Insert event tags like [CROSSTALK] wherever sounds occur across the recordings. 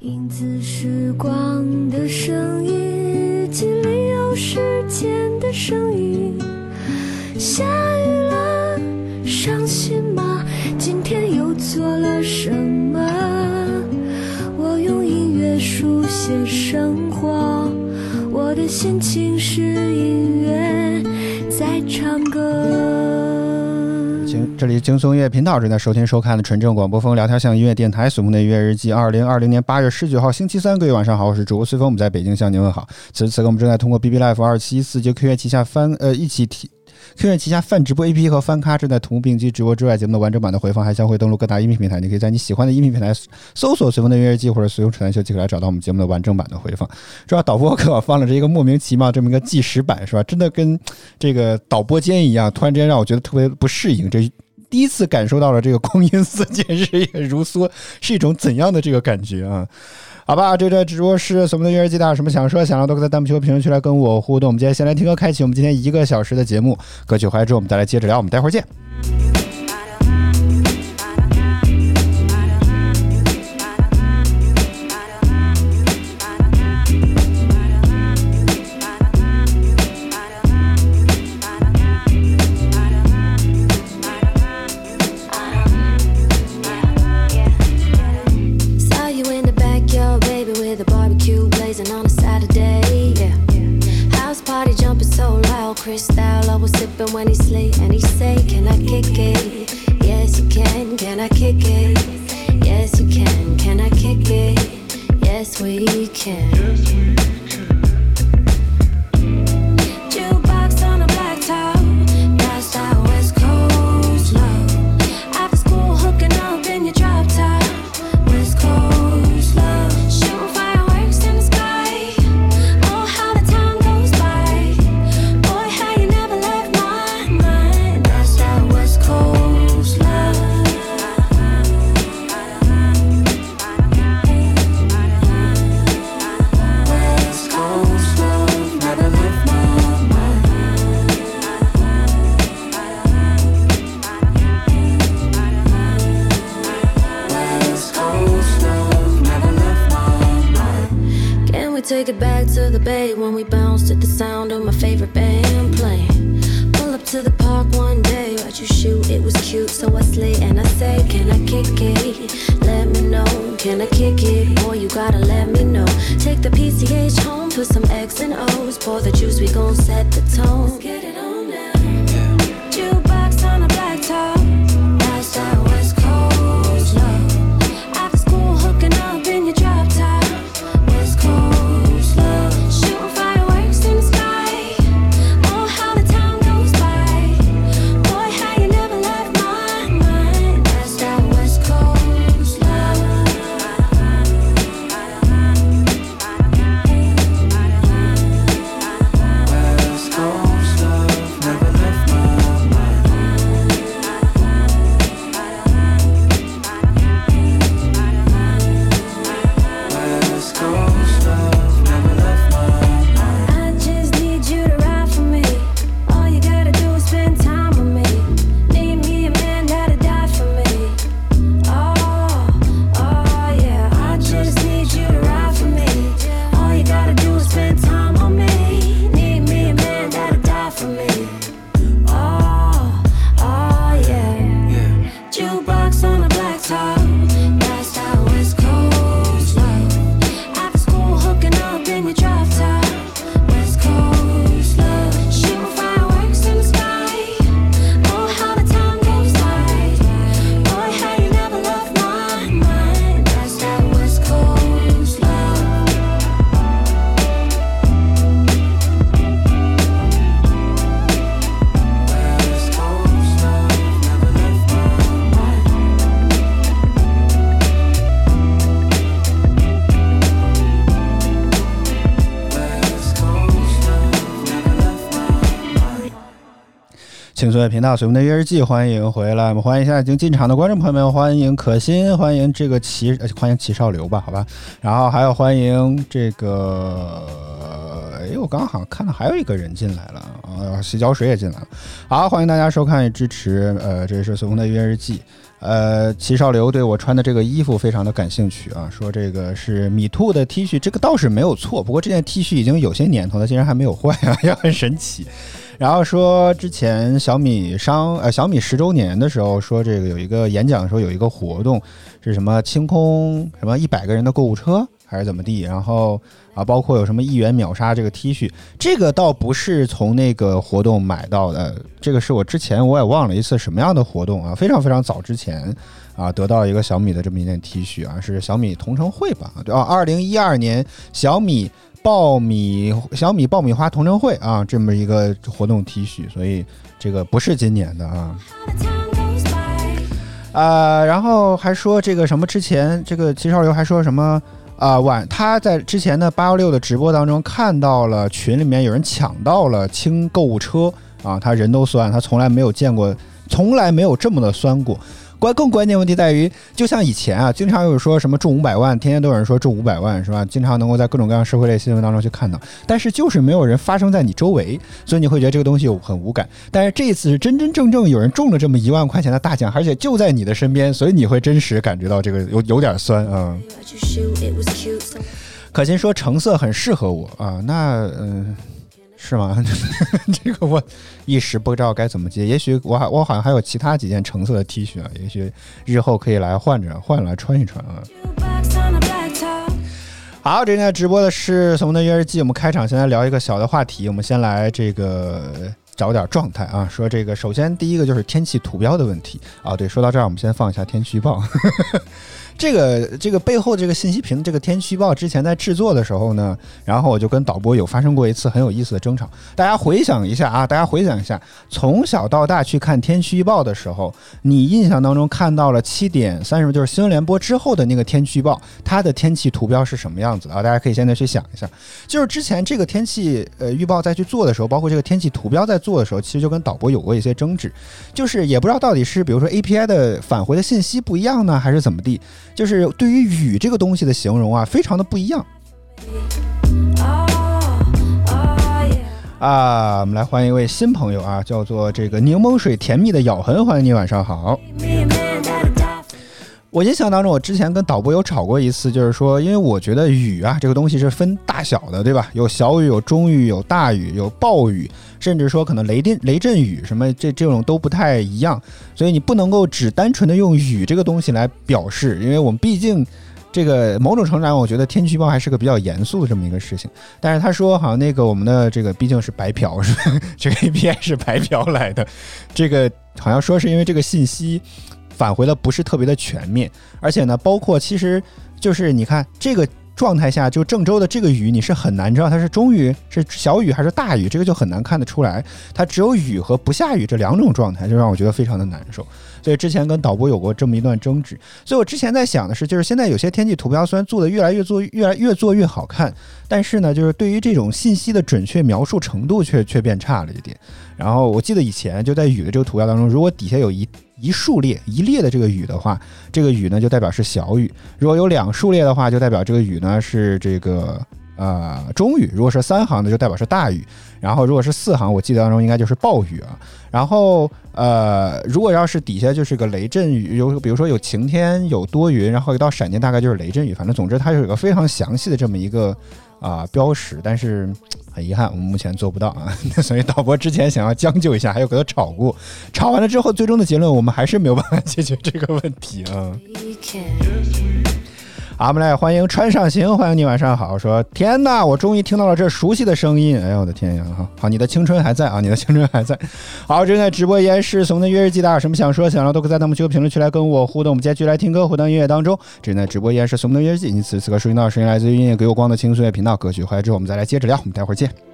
影子时光的声音，日记里有时间的声音。下雨了，伤心吗？今天又做了什么？我用音乐书写生活，我的心情是音乐这里是轻松音乐频道正在收听收看的纯正广播风聊天向音乐电台《随风的音乐日记》。二零二零年八月十九号星期三，各位晚上好，我是主播随风，我们在北京向您问好。此时此刻，我们正在通过 BB Life 二七一四就 Q 乐旗下翻呃一起提。Q 乐旗下泛直播 APP 和翻咖正在同步并机直播之外，节目的完整版的回放还将会登录各大音频平台。你可以在你喜欢的音频平台搜索“随风的音乐日记”或者“随风扯淡秀”，即可来找到我们节目的完整版的回放。主要导播给我放了这一个莫名其妙这么一个计时版，是吧？真的跟这个导播间一样，突然之间让我觉得特别不适应。这第一次感受到了这个光阴似箭，日月如梭，是一种怎样的这个感觉啊？好吧，这个直播是所有的月儿记大有什么想说、想聊都可以在弹幕区和评论区来跟我互动。我们今天先来听歌，开启我们今天一个小时的节目。歌曲回来之后，我们再来接着聊。我们待会儿见。We can. 对频道，随风的约日记，欢迎回来。我们欢迎一下已经进场的观众朋友们，欢迎可心，欢迎这个齐，欢迎齐少刘吧，好吧。然后还有欢迎这个，哎，我刚刚好像看到还有一个人进来了洗脚水也进来了。好，欢迎大家收看与支持，呃，这是随风的月日记。呃，齐少流对我穿的这个衣服非常的感兴趣啊，说这个是米兔的 T 恤，这个倒是没有错。不过这件 T 恤已经有些年头了，竟然还没有坏啊，[LAUGHS] 也很神奇。然后说之前小米商呃小米十周年的时候，说这个有一个演讲的时候有一个活动，是什么清空什么一百个人的购物车还是怎么地？然后啊，包括有什么一元秒杀这个 T 恤，这个倒不是从那个活动买到的，这个是我之前我也忘了一次什么样的活动啊，非常非常早之前啊得到一个小米的这么一件 T 恤啊，是小米同城会吧？对啊，二零一二年小米爆米小米爆米花同城会啊这么一个活动 T 恤，所以这个不是今年的啊。啊，然后还说这个什么之前这个齐少流还说什么啊、晚他在之前的八幺六的直播当中看到了群里面有人抢到了清购物车啊，他人都酸，他从来没有见过，从来没有这么的酸过。关更关键问题在于，就像以前啊，经常有说什么中五百万，天天都有人说中五百万是吧？经常能够在各种各样社会类新闻当中去看到，但是就是没有人发生在你周围，所以你会觉得这个东西很无感。但是这一次是真真正正有人中了这么一万块钱的大奖，而且就在你的身边，所以你会真实感觉到这个有有点酸啊。可心说橙色很适合我啊，那嗯、是吗？[LAUGHS] 这个我一时不知道该怎么接。也许我还我好像还有其他几件橙色的 T 恤啊，也许日后可以来换着换来穿一穿啊。好，这现在直播的是《怂的约日记》，我们开场先来聊一个小的话题，我们先来这个找点状态啊，说这个首先第一个就是天气图标的问题啊，对，说到这儿我们先放一下天气预报。这个这个背后这个信息屏这个天气预报之前在制作的时候呢，然后我就跟导播有发生过一次很有意思的争吵。大家回想一下啊，大家回想一下，从小到大去看天气预报的时候，你印象当中看到了七点三十，就是新闻联播之后的那个天气预报，它的天气图标是什么样子啊？大家可以现在去想一下。就是之前这个天气呃预报再去做的时候，包括这个天气图标在做的时候，其实就跟导播有过一些争执，就是也不知道到底是比如说 API 的返回的信息不一样呢，还是怎么地，就是对于雨这个东西的形容啊，非常的不一样啊。我们来欢迎一位新朋友啊，叫做这个柠檬水甜蜜的咬痕，欢迎你，晚上好。[LAUGHS] 我印象当中，我之前跟导播有吵过一次，就是说，因为我觉得雨啊这个东西是分大小的，对吧？有小雨，有中雨，有大雨，有暴雨，甚至说可能雷电、雷阵雨什么这这种都不太一样，所以你不能够只单纯的用雨这个东西来表示，因为我们毕竟。这个某种程度上，我觉得天气预报还是个比较严肃的这么一个事情。但是他说，好像那个我们的这个毕竟是白嫖，是吧？这个 API 是白嫖来的，这个好像说是因为这个信息返回的不是特别的全面，而且呢，包括其实就是你看这个状态下，就郑州的这个雨，你是很难知道它是中雨、是小雨还是大雨，这个就很难看得出来。它只有雨和不下雨这两种状态，就让我觉得非常的难受。所以之前跟导播有过这么一段争执。所以我之前在想的是，就是现在有些天气图标虽然做的越来越做越来越做越好看，但是呢，就是对于这种信息的准确描述程度却却变差了一点。然后我记得以前就在雨的这个图标当中，如果底下有一一竖列一列的这个雨的话，这个雨呢就代表是小雨；如果有两竖列的话，就代表这个雨呢是这个呃中雨；如果是三行的，就代表是大雨；然后如果是四行，我记得当中应该就是暴雨啊。然后呃，如果要是底下就是个雷阵雨，有比如说有晴天有多云，然后一到闪电大概就是雷阵雨，反正总之它是有个非常详细的这么一个啊、标识，但是 [TSK] 很遗憾我们目前做不到啊，[LAUGHS] 所以导播之前想要将就一下，还有给他炒过，炒完了之后，最终的结论我们还是没有办法解决这个问题啊。我们来欢迎穿上行，欢迎你，晚上好。说天呐，我终于听到了这熟悉的声音，哎呀，我的天呀！好，好，你的青春还在啊，你的青春还在。好，正在直播依然是怂的约日记，大家有什么想说想聊都可以在弹幕区和评论区来跟我互动。我们接下去来听歌，回到音乐当中。正在直播依然是怂的约日记，你此时此刻收听到的声音来自于音乐给我光的轻松乐频道。歌曲回来之后，我们再来接着聊，我们待会儿见。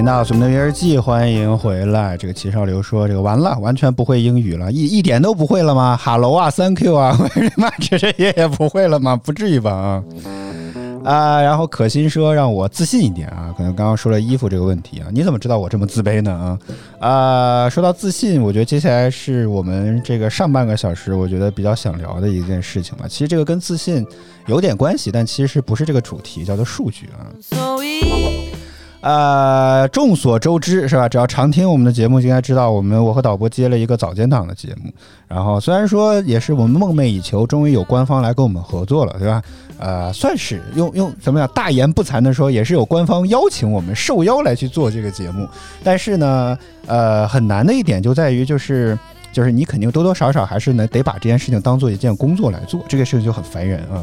频道，我们的约日记，欢迎回来。这个齐少流说：“这个完了，完全不会英语了，一一点都不会了吗？Hello 啊，Thank you 啊，为什么这这也也不会了吗？不至于吧啊？啊，然后可心说让我自信一点啊，可能刚刚说了衣服这个问题啊，你怎么知道我这么自卑呢啊？啊，说到自信，我觉得接下来是我们这个上半个小时，我觉得比较想聊的一件事情吧。其实这个跟自信有点关系，但其实不是这个主题，叫做数据啊。呃，众所周知是吧？只要常听我们的节目，就应该知道我们我和导播接了一个早间档的节目。然后虽然说也是我们梦寐以求，终于有官方来跟我们合作了，对吧？呃，算是用用怎么样大言不惭的说，也是有官方邀请我们受邀来去做这个节目。但是呢，呃，很难的一点就在于就是。就是你肯定多多少少还是呢得把这件事情当做一件工作来做，这个事情就很烦人啊。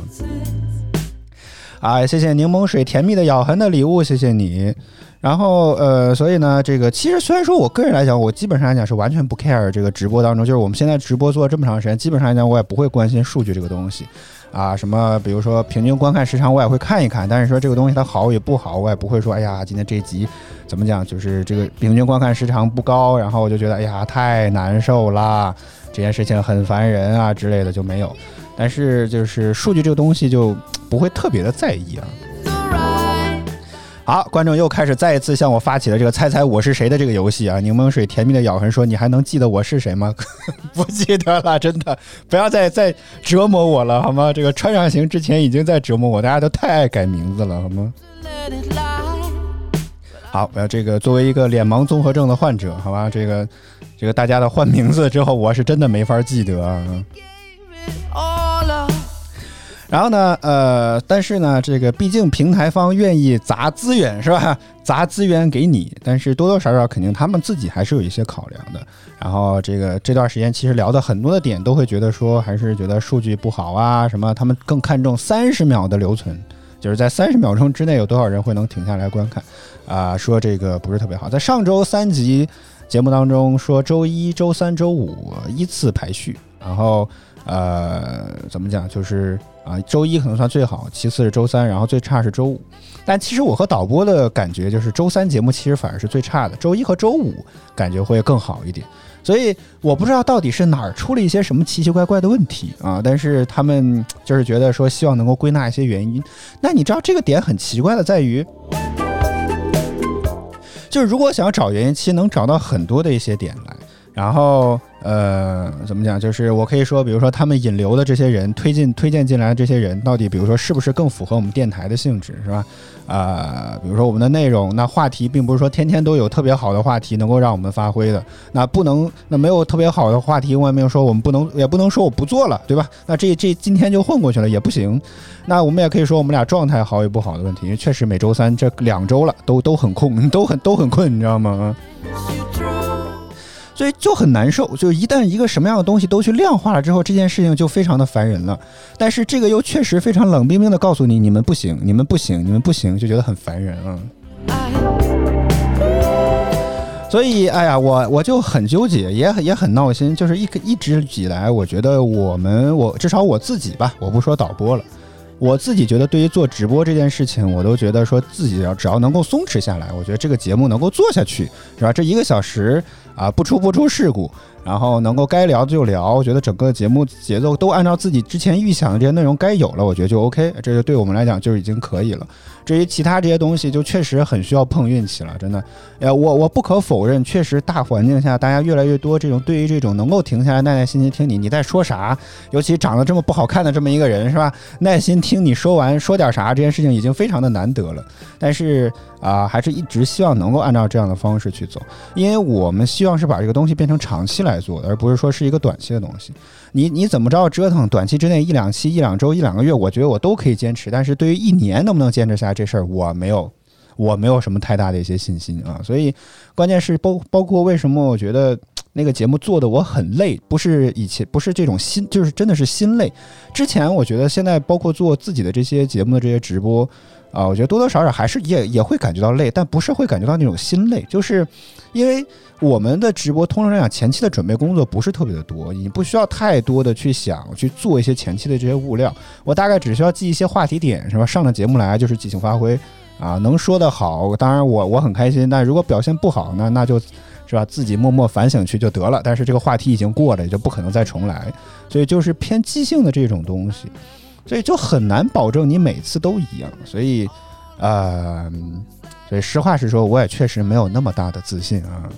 啊，谢谢柠檬水甜蜜的咬痕的礼物，谢谢你。然后呃，所以呢，这个其实虽然说我个人来讲，我基本上来讲是完全不 care 这个直播当中，就是我们现在直播做了这么长时间，基本上来讲我也不会关心数据这个东西啊，什么比如说平均观看时长我也会看一看，但是说这个东西它好与不好，我也不会说哎呀，今天这集怎么讲，就是这个平均观看时长不高，然后我就觉得哎呀太难受啦，这件事情很烦人啊之类的就没有。但是就是数据这个东西就不会特别的在意啊。好，观众又开始再一次向我发起了这个猜猜我是谁的这个游戏啊！柠檬水甜蜜的咬痕说：“你还能记得我是谁吗？” [LAUGHS] 不记得了，真的，不要再再折磨我了，好吗？这个穿上行之前已经在折磨我，大家都太爱改名字了，好吗？好，我要这个作为一个脸盲综合症的患者，好吧，这个这个大家的换名字之后，我是真的没法记得啊。然后呢，呃，但是呢，这个毕竟平台方愿意砸资源是吧？[LAUGHS] 砸资源给你，但是多多少少肯定他们自己还是有一些考量的。然后这个这段时间其实聊的很多的点都会觉得说，还是觉得数据不好啊，什么他们更看重三十秒的留存，就是在三十秒钟之内有多少人会能停下来观看啊、说这个不是特别好。在上周三集节目当中说，周一周三周五依次排序，然后呃怎么讲就是啊、周一可能算最好，其次是周三，然后最差是周五。但其实我和导播的感觉就是，周三节目其实反而是最差的，周一和周五感觉会更好一点。所以我不知道到底是哪儿出了一些什么奇奇怪怪的问题啊，但是他们就是觉得说希望能够归纳一些原因。那你知道这个点很奇怪的在于，就是如果想要找原因，其实能找到很多的一些点来。然后呃，怎么讲？就是我可以说，比如说他们引流的这些人，推进推荐进来的这些人，到底比如说是不是更符合我们电台的性质，是吧？啊、比如说我们的内容，那话题并不是说天天都有特别好的话题能够让我们发挥的，那不能，那没有特别好的话题，我也没有说我们不能，也不能说我不做了，对吧？那这这今天就混过去了也不行。那我们也可以说我们俩状态好与不好的问题，因为确实每周三这两周了都都很空，都很都很困，你知道吗？所以就很难受。就一旦一个什么样的东西都去量化了之后，这件事情就非常的烦人了。但是这个又确实非常冷冰冰的告诉你，你们不行，你们不行，你们不行，就觉得很烦人啊。所以，哎呀，我我就很纠结，也也很闹心。就是一一直以来，我觉得我们，我至少我自己吧，我不说导播了，我自己觉得对于做直播这件事情，我都觉得说自己要只要能够松弛下来，我觉得这个节目能够做下去，是吧？这一个小时啊，不出不出事故，然后能够该聊就聊，我觉得整个节目节奏都按照自己之前预想的这些内容该有了，我觉得就 OK，这就对我们来讲就已经可以了。至于其他这些东西，就确实很需要碰运气了，真的。呃，我我不可否认，确实大环境下，大家越来越多这种对于这种能够停下来耐耐心心听你你在说啥，尤其长得这么不好看的这么一个人是吧，耐心听你说完说点啥，这件事情已经非常的难得了。但是啊、还是一直希望能够按照这样的方式去走，因为我们希望是把这个东西变成长期来做的，而不是说是一个短期的东西。你你怎么着折腾，短期之内一两期、一两周、一两个月，我觉得我都可以坚持。但是对于一年能不能坚持下来这事儿，我没有，我没有什么太大的一些信心啊。所以关键是包包括为什么我觉得那个节目做的我很累，不是以前不是这种心，就是真的是心累。之前我觉得现在包括做自己的这些节目的这些直播。啊，我觉得多多少少还是也也会感觉到累，但不是会感觉到那种心累，就是因为我们的直播通常来讲前期的准备工作不是特别的多，你不需要太多的去想去做一些前期的这些物料，我大概只需要记一些话题点，是吧？上了节目来就是即兴发挥啊，能说的好，当然我我很开心，但如果表现不好呢，那就是吧自己默默反省去就得了。但是这个话题已经过了，也就不可能再重来，所以就是偏即兴的这种东西。所以就很难保证你每次都一样，所以，呃，所以实话实说，我也确实没有那么大的自信啊。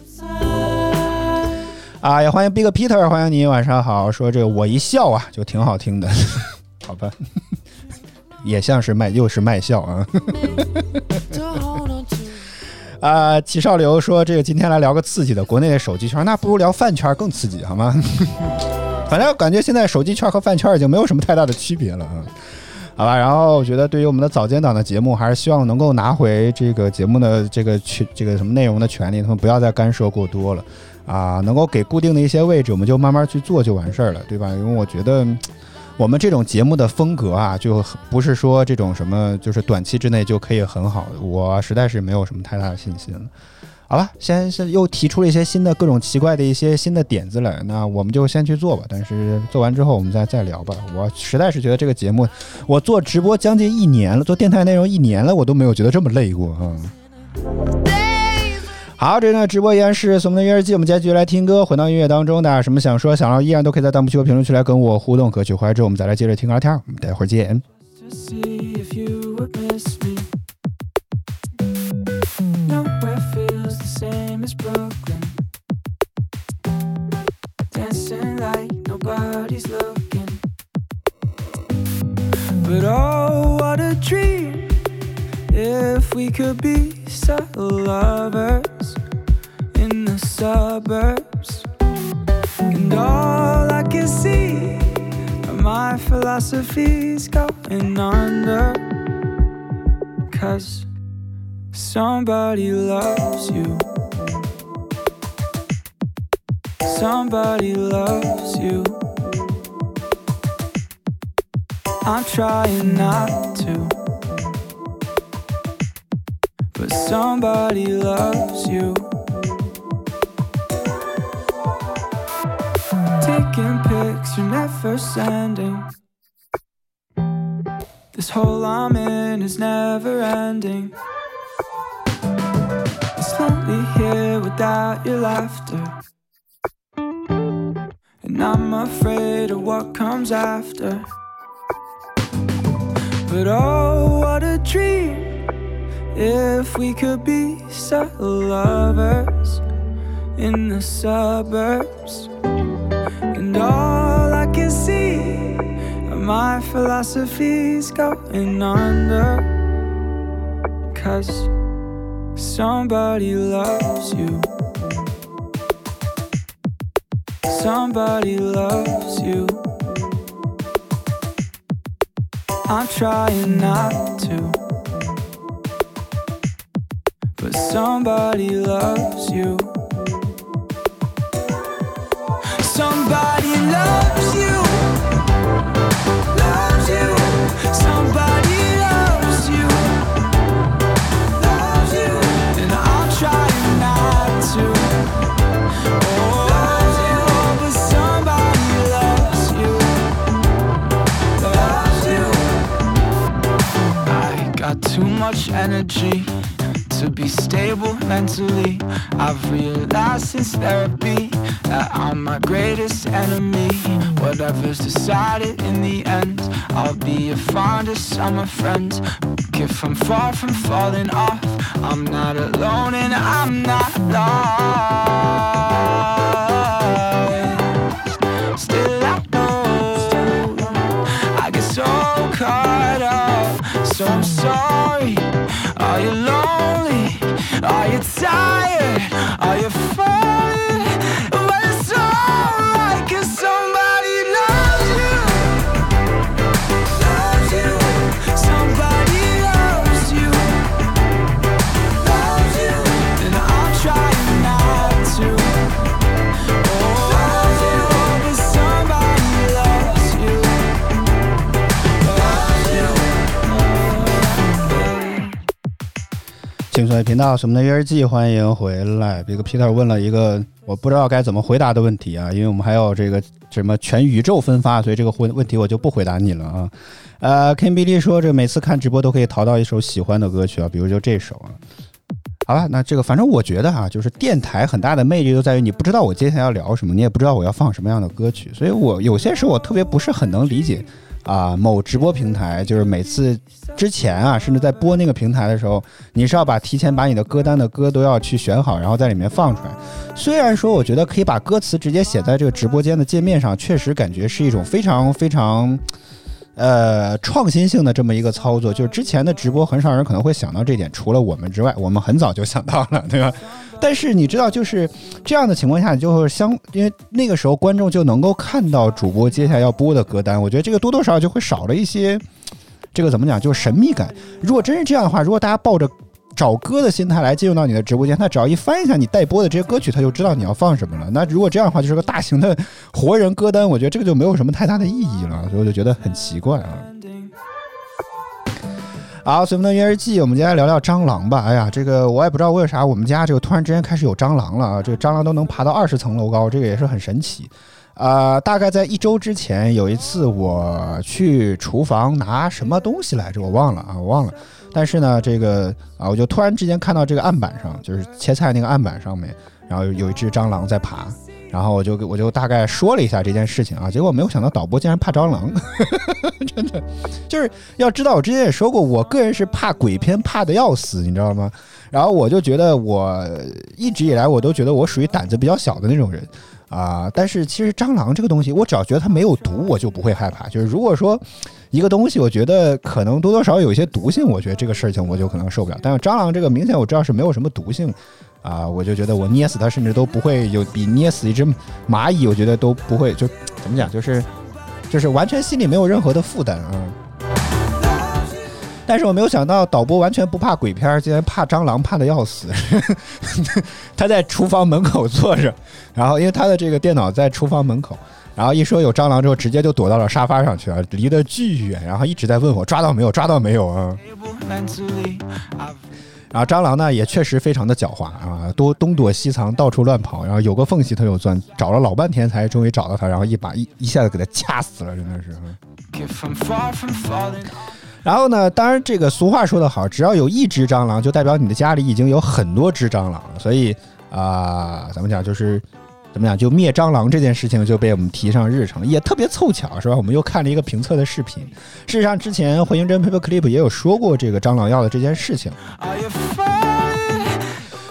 啊，也欢迎 Big Peter，欢迎你，晚上好。说这个我一笑啊，就挺好听的，[LAUGHS] 好吧？[LAUGHS] 也像是卖，又是卖笑啊。[LAUGHS] 啊，齐少流说这个今天来聊个刺激的，国内的手机圈，那不如聊饭圈更刺激，好吗？反正感觉现在手机圈和饭圈已经没有什么太大的区别了啊。好吧，然后我觉得对于我们的早间档的节目，还是希望能够拿回这个节目的这个权这个什么内容的权利，他们不要再干涉过多了啊，能够给固定的一些位置，我们就慢慢去做就完事儿了，对吧？因为我觉得我们这种节目的风格啊，就不是说这种什么就是短期之内就可以很好的，我实在是没有什么太大的信心了。好吧，先是又提出了一些新的各种奇怪的一些新的点子来，那我们就先去做吧。但是做完之后我们再再聊吧。我实在是觉得这个节目，我做直播将近一年了，做电台内容一年了，我都没有觉得这么累过啊。好，这呢直播依然是我们的音乐日记，我们接下来继续来听歌，回到音乐当中，大家什么想说、想要，依然都可以在弹幕区和评论区来跟我互动。歌曲回来之后，我们再来接着听聊天，我们待会儿见。Brooklyn. Dancing like nobody's looking. But oh, what a dream if we could be so lovers in the suburbs. And all I can see are my philosophy's going under. Cause somebody loves you. Somebody loves you. I'm trying not to. But somebody loves you. Taking pics, you're never sending. This hole I'm in is never ending. It's lonely here without your laughter. And I'm afraid of what comes after. But oh, what a dream if we could be subtle lovers in the suburbs. And all I can see are my philosophies going under. Cause somebody loves you. Somebody loves you. I'm trying not to. But somebody loves you. Somebody loves you. Much energy to be stable mentally. I've realized since therapy that I'm my greatest enemy. Whatever's decided in the end, I'll be your fondest summer friend. If I'm far from falling off, I'm not alone and I'm not lost. Are you lonely? Are you tired? Are you falling? 频道，什么的约日记，欢迎回来。这个 Peter 问了一个我不知道该怎么回答的问题啊，因为我们还有这个什么全宇宙分发，所以这个问问题我就不回答你了啊。[LAUGHS] 呃，Ken B D 说，这每次看直播都可以淘到一首喜欢的歌曲啊，比如就这首啊。好吧，那这个反正我觉得啊，就是电台很大的魅力就在于你不知道我接下来要聊什么，你也不知道我要放什么样的歌曲，所以我有些时候我特别不是很能理解啊，某直播平台就是每次之前啊，甚至在播那个平台的时候，你是要把提前把你的歌单的歌都要去选好，然后在里面放出来。虽然说我觉得可以把歌词直接写在这个直播间的界面上，确实感觉是一种非常非常。呃，创新性的这么一个操作，就是之前的直播很少人可能会想到这点，除了我们之外，我们很早就想到了，对吧？[LAUGHS] 但是你知道，就是这样的情况下，你就会相，因为那个时候观众就能够看到主播接下来要播的歌单，我觉得这个多多少少就会少了一些，这个怎么讲，就是神秘感。如果真是这样的话，如果大家抱着找歌的心态来进入到你的直播间，他只要一翻一下你待播的这些歌曲，他就知道你要放什么了。那如果这样的话，就是个大型的活人歌单，我觉得这个就没有什么太大的意义了，所以我就觉得很奇怪啊。好，随风的约日记，我们接下来聊聊蟑螂吧。哎呀，这个我也不知道为啥我们家这个突然之间开始有蟑螂了啊！这个蟑螂都能爬到二十层楼高，这个也是很神奇。啊、大概在一周之前，有一次我去厨房拿什么东西来着，我忘了啊，我忘了。但是呢，这个啊，我就突然之间看到这个案板上，就是切菜那个案板上面，然后有一只蟑螂在爬。然后我就我就大概说了一下这件事情啊，结果没有想到导播竟然怕蟑螂，[LAUGHS] 真的就是要知道，我之前也说过，我个人是怕鬼片怕的要死，你知道吗？然后我就觉得我一直以来我都觉得我属于胆子比较小的那种人啊、但是其实蟑螂这个东西，我只要觉得它没有毒，我就不会害怕。就是如果说一个东西，我觉得可能多多少少有一些毒性，我觉得这个事情我就可能受不了。但是蟑螂这个明显我知道是没有什么毒性。啊，我就觉得我捏死它，甚至都不会有比捏死一只蚂蚁，我觉得都不会，就怎么讲，就是就是完全心里没有任何的负担啊。但是我没有想到，导播完全不怕鬼片，竟然怕蟑螂，怕的要死。[LAUGHS] 他在厨房门口坐着，然后因为他的这个电脑在厨房门口，然后一说有蟑螂之后，直接就躲到了沙发上去了，离得巨远，然后一直在问我抓到没有，抓到没有啊。然后蟑螂呢也确实非常的狡猾啊，多东躲西藏，到处乱跑，然后有个缝隙它就钻，找了老半天才终于找到它，然后一把一一下子给它掐死了，真的是。然后呢，当然这个俗话说得好，只要有一只蟑螂，就代表你的家里已经有很多只蟑螂了。所以啊、怎么讲就是。怎么讲？就灭蟑螂这件事情就被我们提上日程，也特别凑巧，是吧？我们又看了一个评测的视频。事实上，之前回形针 Paper Clip 也有说过这个蟑螂药的这件事情。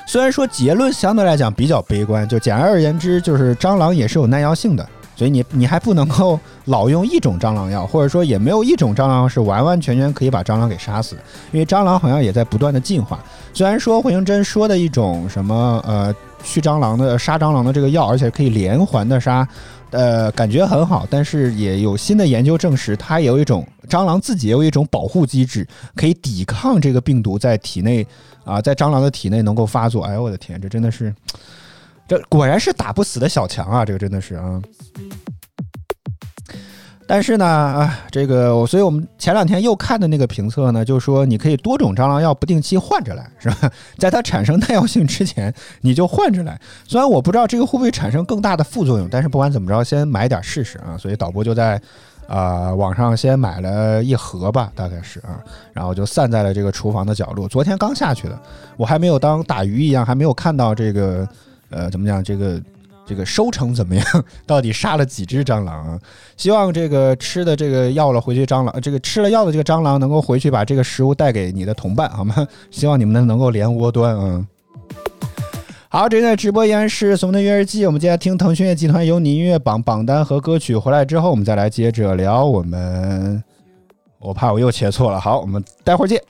虽然说结论相对来讲比较悲观，就简而言之，就是蟑螂也是有耐药性的，所以你你还不能够老用一种蟑螂药，或者说也没有一种蟑螂是完完全全可以把蟑螂给杀死，因为蟑螂好像也在不断的进化。虽然说回形针说的一种什么呃去蟑螂的杀蟑螂的这个药，而且可以连环的杀。呃，感觉很好，但是也有新的研究证实，它也有一种蟑螂自己也有一种保护机制，可以抵抗这个病毒在体内啊，在蟑螂的体内能够发作。哎呦我的天，这真的是，这果然是打不死的小强啊！这个真的是啊。但是呢，啊，这个我，所以我们前两天又看的那个评测呢，就是说你可以多种蟑螂药不定期换着来，是吧？在它产生耐药性之前，你就换着来。虽然我不知道这个会不会产生更大的副作用，但是不管怎么着，先买点试试啊。所以导播就在啊、网上先买了一盒吧，大概是啊，然后就散在了这个厨房的角落。昨天刚下去的，我还没有当打鱼一样，还没有看到这个呃怎么讲这个。这个收成怎么样？[LAUGHS] 到底杀了几只蟑螂啊？希望这个吃的这个药了回去蟑螂，这个吃了药的这个蟑螂能够回去把这个食物带给你的同伴，好吗？[LAUGHS] 希望你们能够连窝端啊。好，这在直播依然是《怂的约日记》，我们接下来听腾讯音乐集团有你音乐榜榜单和歌曲。回来之后，我们再来接着聊。我们，我怕我又切错了。好，我们待会儿见。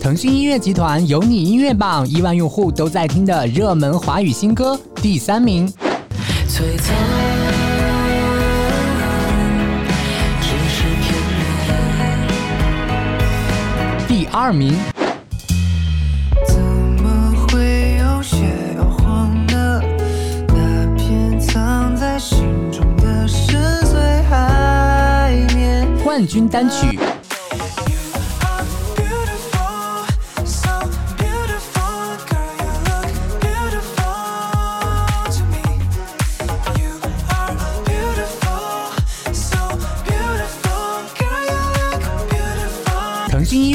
腾讯音乐集团有你音乐榜亿万用户都在听的热门华语新歌第三名，璀璨，只是片面。第二名，怎么会有些摇晃的那片藏在心中的深邃海面？冠军单曲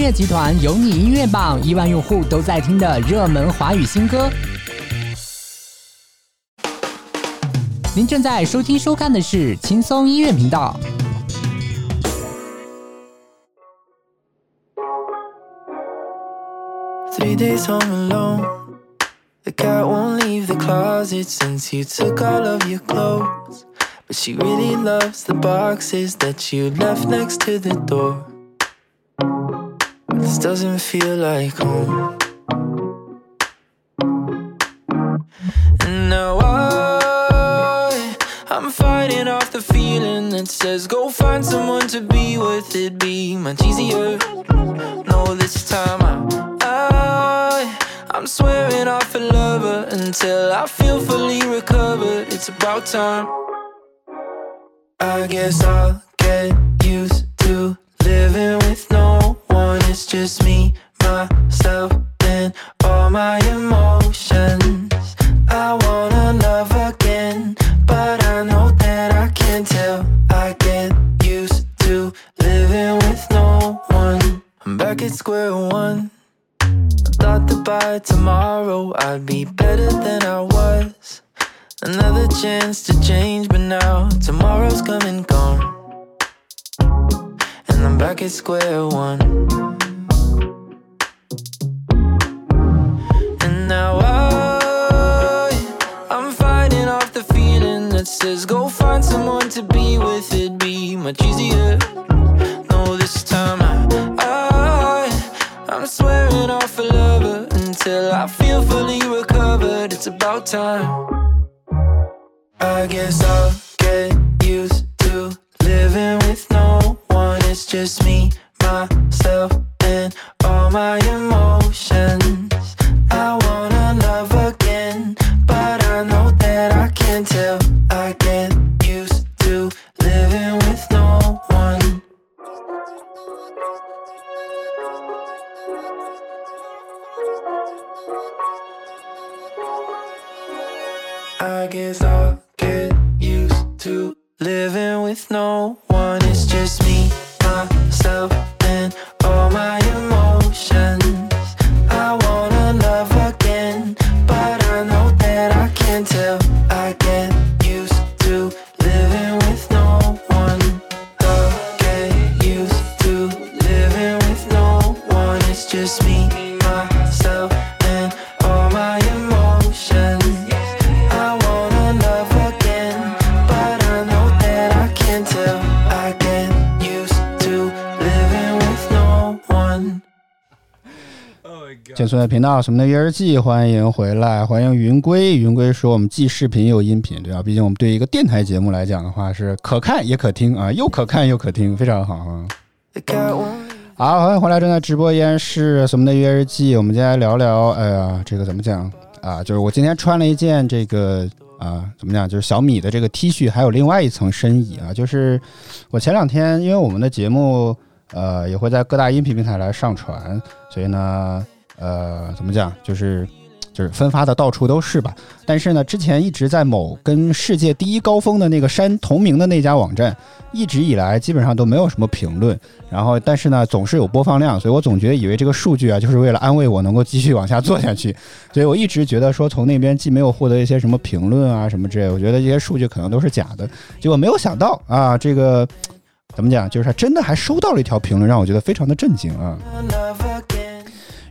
乐集团有你音乐榜亿万用户都在听的热门华语新歌。您正在收听收看的是轻松音乐频道。Three days home alone. The cat won't leave the closet since you took all of your clothes. But she really loves the boxes that you left next to the door. This doesn't feel like home. And now I, I'm fighting off the feeling that says go find someone to be with. It'd be much easier. No, this time I, I, I'm swearing off a lover until I feel fully recovered. It's about time. I guess I'll get used to living with no It's just me, myself, and all my emotions. I wanna love again, but I know that I can't tell. I get used to living with no one. I'm back at square one. I thought that by tomorrow I'd be better than I was. Another chance to change, but now tomorrow's come and gone. Back at square one. And now I, I'm fighting off the feeling that says go find someone to be with. It'd be much easier. No, this time I, I, I'm swearing off a lover until I feel fully recovered. It's about time. I guess I'll just me, myself, 建村的频道，什么的约日记，欢迎回来，欢迎云归。云归说我们既视频又音频，对吧？毕竟我们对一个电台节目来讲的话，是可看也可听啊，又可看又可听，非常好啊。好，欢迎回来，正在直播依然是什么的约日记。我们今天来聊聊，哎呀，这个怎么讲啊？就是我今天穿了一件这个啊，怎么讲？就是小米的这个 T 恤，还有另外一层深意啊。就是我前两天，因为我们的节目呃也会在各大音频平台来上传，所以呢，呃，怎么讲？就是就是分发的到处都是吧。但是呢，之前一直在某跟世界第一高峰的那个山同名的那家网站，一直以来基本上都没有什么评论。然后，但是呢，总是有播放量，所以我总觉得以为这个数据啊，就是为了安慰我能够继续往下做下去。[LAUGHS] 所以我一直觉得说，从那边既没有获得一些什么评论啊什么之类，我觉得这些数据可能都是假的。结果没有想到啊，这个怎么讲，就是他真的还收到了一条评论，让我觉得非常的震惊啊。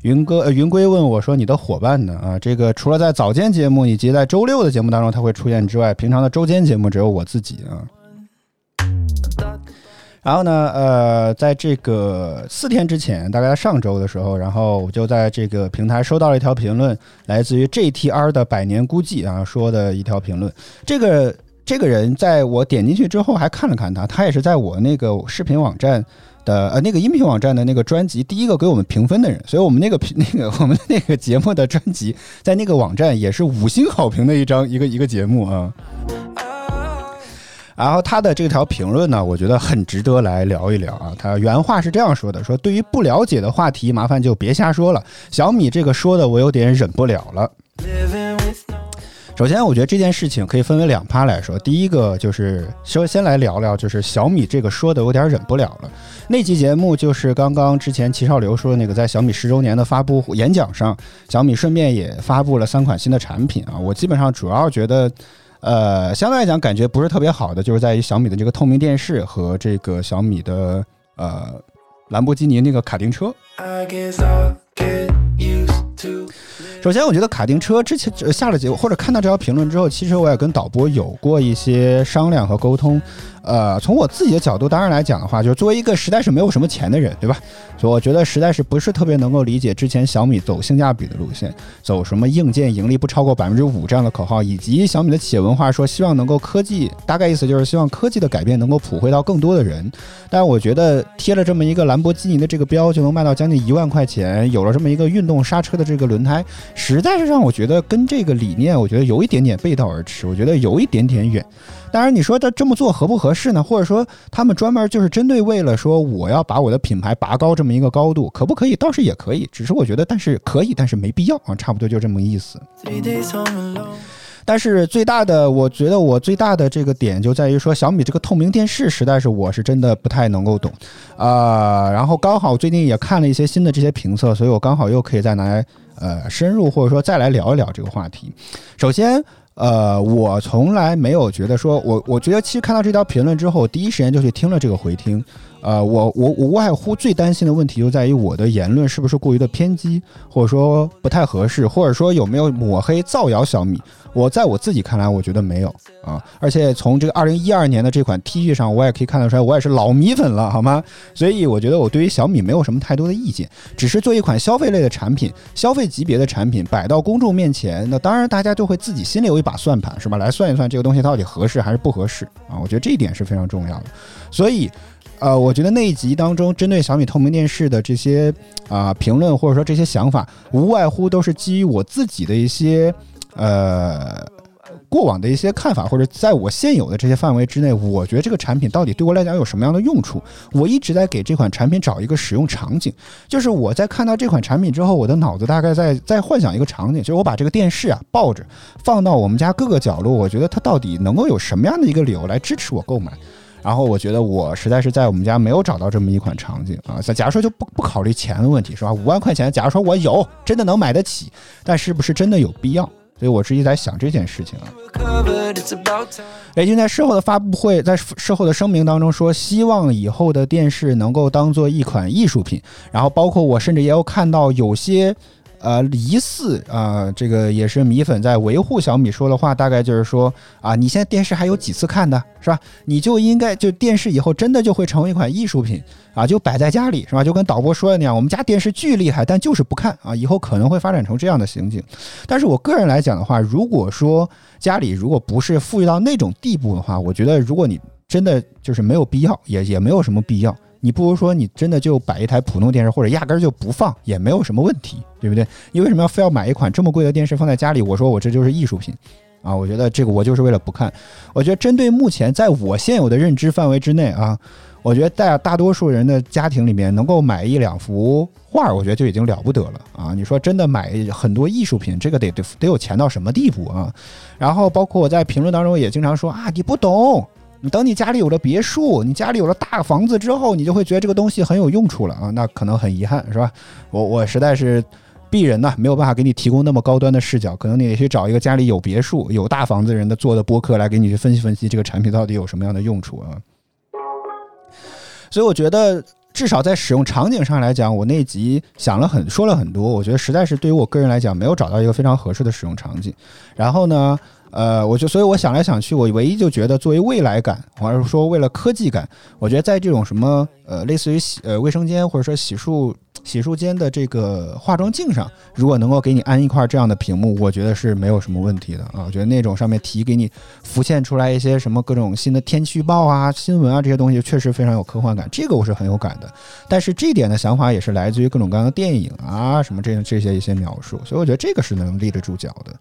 云哥，呃，云归问我说：“你的伙伴呢？啊，这个除了在早间节目以及在周六的节目当中他会出现之外，平常的周间节目只有我自己啊。然后呢，呃，在这个四天之前，大概在上周的时候，然后我就在这个平台收到了一条评论，来自于 GTR 的百年孤寂啊说的一条评论。这个这个人在我点进去之后还看了看他，他也是在我那个视频网站的呃那个音频网站的那个专辑第一个给我们评分的人，所以我们那个评 [LAUGHS] 那个我们那个节目的专辑在那个网站也是五星好评的一张一个一个节目啊。然后他的这条评论呢，我觉得很值得来聊一聊啊。他原话是这样说的：说对于不了解的话题，麻烦就别瞎说了。小米这个说的我有点忍不了了。首先，我觉得这件事情可以分为两趴来说。第一个就是说，先来聊聊，就是小米这个说的有点忍不了了。那期节目就是刚刚之前齐少流说的那个，在小米十周年的发布演讲上，小米顺便也发布了三款新的产品啊。我基本上主要觉得，呃，相对来讲感觉不是特别好的，就是在于小米的这个透明电视和这个小米的呃兰博基尼那个卡丁车。I guess 首先，我觉得卡丁车之前呃下了节目或者看到这条评论之后，其实我也跟导播有过一些商量和沟通。呃，从我自己的角度，当然来讲的话，就是作为一个实在是没有什么钱的人，对吧？所以我觉得实在是不是特别能够理解之前小米走性价比的路线，走什么硬件盈利不超过百分之五这样的口号，以及小米的企业文化说希望能够科技，大概意思就是希望科技的改变能够普惠到更多的人。但我觉得贴了这么一个兰博基尼的这个标，就能卖到将近一万块钱，有了这么一个运动刹车的这个轮胎，实在是让我觉得跟这个理念，我觉得有一点点背道而驰，我觉得有一点点远。当然，你说他这么做合不合适呢？或者说他们专门就是针对为了说我要把我的品牌拔高这么一个高度，可不可以？倒是也可以，只是我觉得，但是可以，但是没必要啊，差不多就这么个意思。但是最大的，我觉得我最大的这个点就在于说，小米这个透明电视，实在是我是真的不太能够懂啊、然后刚好最近也看了一些新的这些评测，所以我刚好又可以再来呃深入或者说再来聊一聊这个话题。首先。呃，我从来没有觉得说，我我觉得其实看到这条评论之后，第一时间就去听了这个回听。呃，我我我无外乎最担心的问题就在于我的言论是不是过于的偏激，或者说不太合适，或者说有没有抹黑造谣小米。我在我自己看来，我觉得没有啊。而且从这个二零一二年的这款 T 恤上，我也可以看得出来，我也是老米粉了，好吗？所以我觉得我对于小米没有什么太多的意见，只是做一款消费类的产品，消费级别的产品摆到公众面前，那当然大家就会自己心里有一把算盘，是吧？来算一算这个东西到底合适还是不合适啊？我觉得这一点是非常重要的。所以。呃，我觉得那一集当中针对小米透明电视的这些啊、评论或者说这些想法，无外乎都是基于我自己的一些呃过往的一些看法，或者在我现有的这些范围之内，我觉得这个产品到底对我来讲有什么样的用处？我一直在给这款产品找一个使用场景，就是我在看到这款产品之后，我的脑子大概在在幻想一个场景，就是我把这个电视啊抱着放到我们家各个角落，我觉得它到底能够有什么样的一个理由来支持我购买？然后我觉得我实在是在我们家没有找到这么一款场景啊。假假如说就不不考虑钱的问题是吧？五万块钱，假如说我有真的能买得起，但是不是真的有必要？所以我是一直在想这件事情啊。雷军在事后的发布会，在事后的声明当中说，希望以后的电视能够当做一款艺术品。然后包括我甚至也有看到有些。呃，疑似啊、这个也是米粉在维护小米说的话，大概就是说啊，你现在电视还有几次看的，是吧？你就应该就电视以后真的就会成为一款艺术品啊，就摆在家里，是吧？就跟导播说的那样，我们家电视巨厉害，但就是不看啊，以后可能会发展成这样的情景。但是我个人来讲的话，如果说家里如果不是富裕到那种地步的话，我觉得如果你真的就是没有必要，也也没有什么必要。你不如说你真的就摆一台普通电视，或者压根儿就不放，也没有什么问题，对不对？你为什么要非要买一款这么贵的电视放在家里？我说我这就是艺术品啊！我觉得这个我就是为了不看。我觉得针对目前在我现有的认知范围之内啊，我觉得大大多数人的家庭里面能够买一两幅画，我觉得就已经了不得了啊！你说真的买很多艺术品，这个得得得有钱到什么地步啊？然后包括我在评论当中也经常说啊，你不懂。你等你家里有了别墅，你家里有了大房子之后，你就会觉得这个东西很有用处了啊！那可能很遗憾，是吧？我我实在是鄙人呐，没有办法给你提供那么高端的视角，可能你得去找一个家里有别墅、有大房子人的做的播客来给你去分析分析这个产品到底有什么样的用处啊。所以我觉得，至少在使用场景上来讲，我那集想了很说了很多，我觉得实在是对于我个人来讲，没有找到一个非常合适的使用场景。然后呢，呃，我就所以我想来想去，我唯一就觉得作为未来感，或者说为了科技感，我觉得在这种什么呃类似于洗呃卫生间或者说洗漱洗漱间的这个化妆镜上，如果能够给你安一块这样的屏幕，我觉得是没有什么问题的啊。我觉得那种上面提给你浮现出来一些什么各种新的天气预报啊、新闻啊这些东西，确实非常有科幻感，这个我是很有感的。但是这一点的想法也是来自于各种各样的电影啊什么这这些一些描述，所以我觉得这个是能立得住脚的。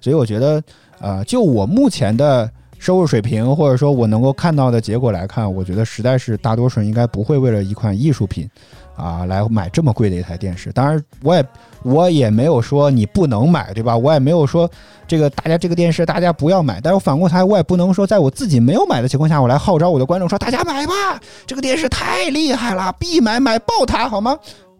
所以我觉得，呃，就我目前的收入水平，或者说我能够看到的结果来看，我觉得实在是大多数人应该不会为了一款艺术品啊来买这么贵的一台电视。当然，我也我也没有说你不能买，对吧？我也没有说这个大家这个电视大家不要买。但是我反过头来，我也不能说在我自己没有买的情况下，我来号召我的观众说大家买吧，这个电视太厉害了，必买，买爆它，好吗？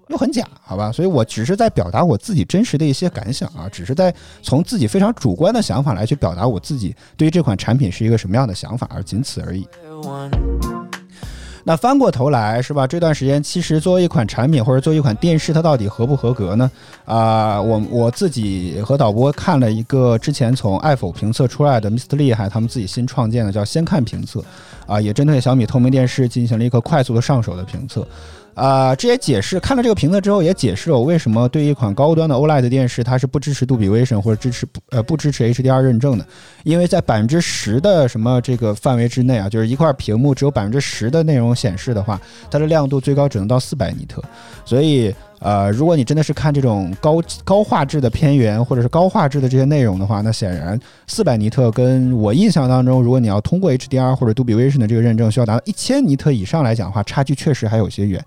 又很假，好吧？所以我只是在表达我自己真实的一些感想啊，只是在从自己非常主观的想法来去表达我自己对于这款产品是一个什么样的想法，而仅此而已。那翻过头来是吧？这段时间其实作为一款产品或者作为一款电视，它到底合不合格呢？啊、我我自己和导播看了一个之前从爱否评测出来的 Mr 厉害他们自己新创建的叫先看评测，啊、也针对小米透明电视进行了一个快速的上手的评测。啊、这也解释看了这个评测之后，也解释了我为什么对一款高端的 OLED 电视，它是不支持杜比 Vision 或者支持不呃不支持 HDR 认证的，因为在百分之十的什么这个范围之内啊，就是一块屏幕只有百分之十的内容显示的话，它的亮度最高只能到四百尼特，所以呃，如果你真的是看这种高高画质的片源或者是高画质的这些内容的话，那显然四百尼特跟我印象当中，如果你要通过 HDR 或者杜比 Vision 的这个认证，需要达到一千尼特以上来讲的话，差距确实还有些远。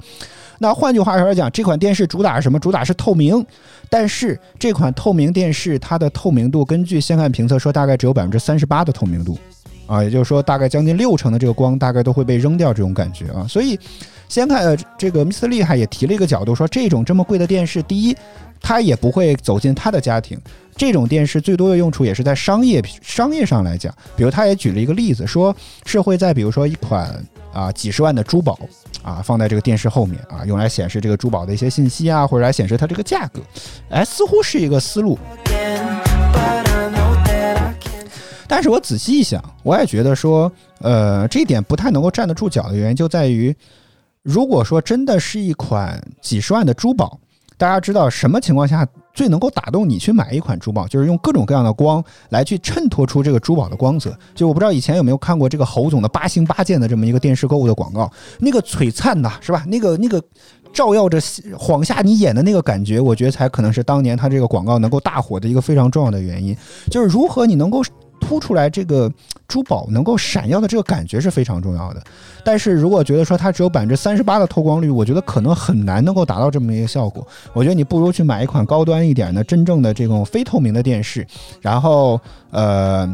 那换句话说来讲，这款电视主打是什么？主打是透明，但是这款透明电视它的透明度，根据先看评测说，大概只有百分之三十八的透明度，啊，也就是说大概将近六成的这个光大概都会被扔掉这种感觉啊。所以先看呃这个 Mr 厉害也提了一个角度，说这种这么贵的电视，第一，它也不会走进他的家庭。这种电视最多的用处也是在商业商业上来讲，比如他也举了一个例子，说是会在比如说一款啊几十万的珠宝啊放在这个电视后面啊，用来显示这个珠宝的一些信息啊，或者来显示它这个价格，哎，似乎是一个思路。但是我仔细一想，我也觉得说，呃，这一点不太能够站得住脚的原因就在于，如果说真的是一款几十万的珠宝，大家知道什么情况下最能够打动你去买一款珠宝，就是用各种各样的光来去衬托出这个珠宝的光泽。就我不知道以前有没有看过这个侯总的八星八件的这么一个电视购物的广告，那个璀璨呐，是吧？那个那个照耀着晃下你眼的那个感觉，我觉得才可能是当年他这个广告能够大火的一个非常重要的原因，就是如何你能够。凸出来这个珠宝能够闪耀的这个感觉是非常重要的。但是如果觉得说它只有百分之三十八的透光率，我觉得可能很难能够达到这么一个效果。我觉得你不如去买一款高端一点的真正的这种非透明的电视，然后呃。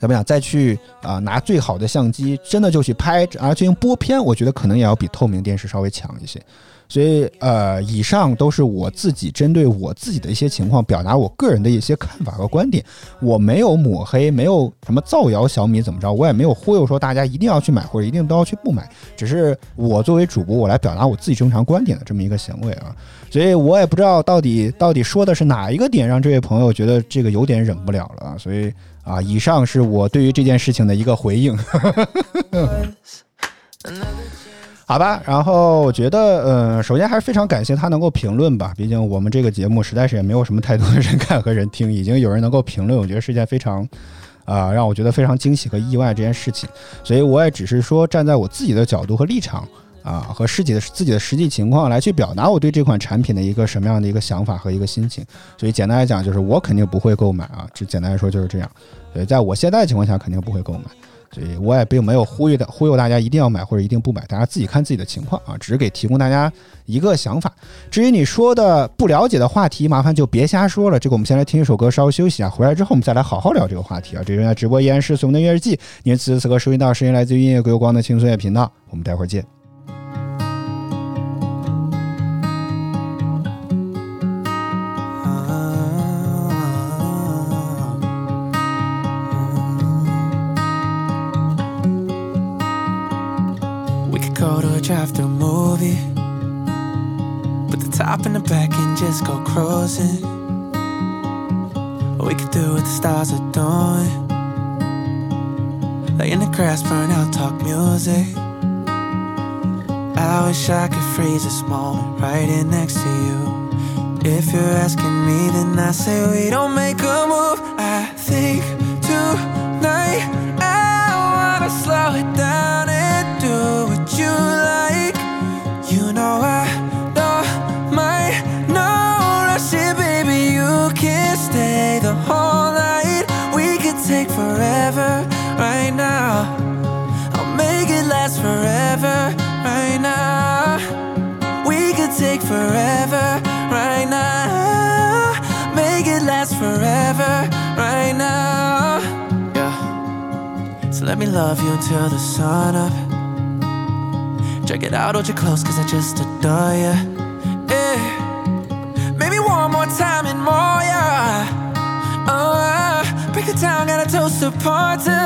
怎么样？再去啊、拿最好的相机，真的就去拍，然后进行播片，我觉得可能也要比透明电视稍微强一些。所以呃，以上都是我自己针对我自己的一些情况，表达我个人的一些看法和观点。我没有抹黑，没有什么造谣小米怎么着，我也没有忽悠说大家一定要去买或者一定都要去不买，只是我作为主播，我来表达我自己正常观点的这么一个行为啊。所以我也不知道到底到底说的是哪一个点让这位朋友觉得这个有点忍不了了啊。所以啊，以上是我对于这件事情的一个回应。[LAUGHS] 好吧，然后我觉得，呃，首先还是非常感谢他能够评论吧，毕竟我们这个节目实在是也没有什么太多的人看和人听，已经有人能够评论，我觉得是一件非常，[LAUGHS] 啊、让我觉得非常惊喜和意外这件事情，所以我也只是说站在我自己的角度和立场。啊，和自己的自己的实际情况来去表达我对这款产品的一个什么样的一个想法和一个心情，所以简单来讲就是我肯定不会购买啊，就简单来说就是这样。所以在我现在情况下肯定不会购买，所以我也并没有忽悠的忽悠大家一定要买或者一定不买，大家自己看自己的情况啊，只是给提供大家一个想法。至于你说的不了解的话题，麻烦就别瞎说了。这个我们先来听一首歌，稍微休息啊，回来之后我们再来好好聊这个话题啊。这人在直播依然是随我们的音乐日记，您此时此刻收听到声音来自于音乐归有光的轻松乐频道，我们待会儿见。To a movie. Put the top in the back and just go cruising. We could do what the stars are doing. Lay in the grass, burn out, talk music. I wish I could freeze this moment right in next to you. If you're asking me, then I say we don't make a move. I think tonight stay the whole night. We could take forever right now. I'll make it last forever right now. We could take forever right now. Make it last forever right now. Yeah. So let me love you until the sun up. Check it out, hold you close, cause I just adore ya. Apart to.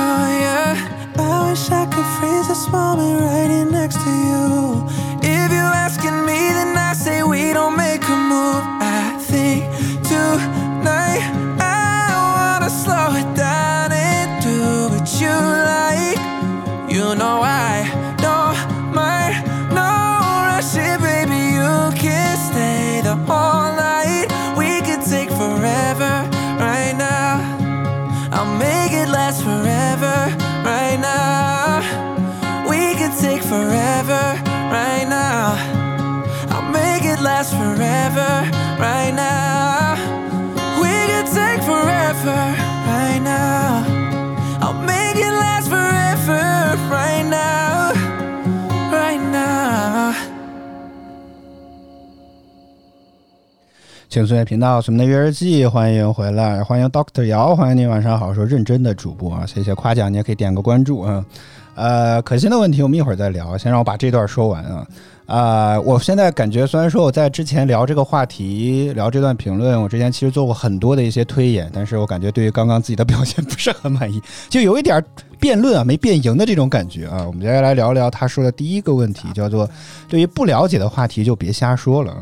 Oh, yeah. I wish I could freeze this moment right here next to you. If you're asking me, then I say we don't 轻松乐频道，我们的月日记，欢迎回来，欢迎 Doctor 姚，欢迎您，晚上好，说认真的主播啊，谢谢夸奖，你也可以点个关注啊。呃，可心的问题我们一会儿再聊，先让我把这段说完啊。啊、我现在感觉，虽然说我在之前聊这个话题，聊这段评论，我之前其实做过很多的一些推演，但是我感觉对于刚刚自己的表现不是很满意，[LAUGHS] 就有一点辩论啊没辩赢的这种感觉啊。我们接下来聊聊他说的第一个问题，叫做对于不了解的话题就别瞎说了。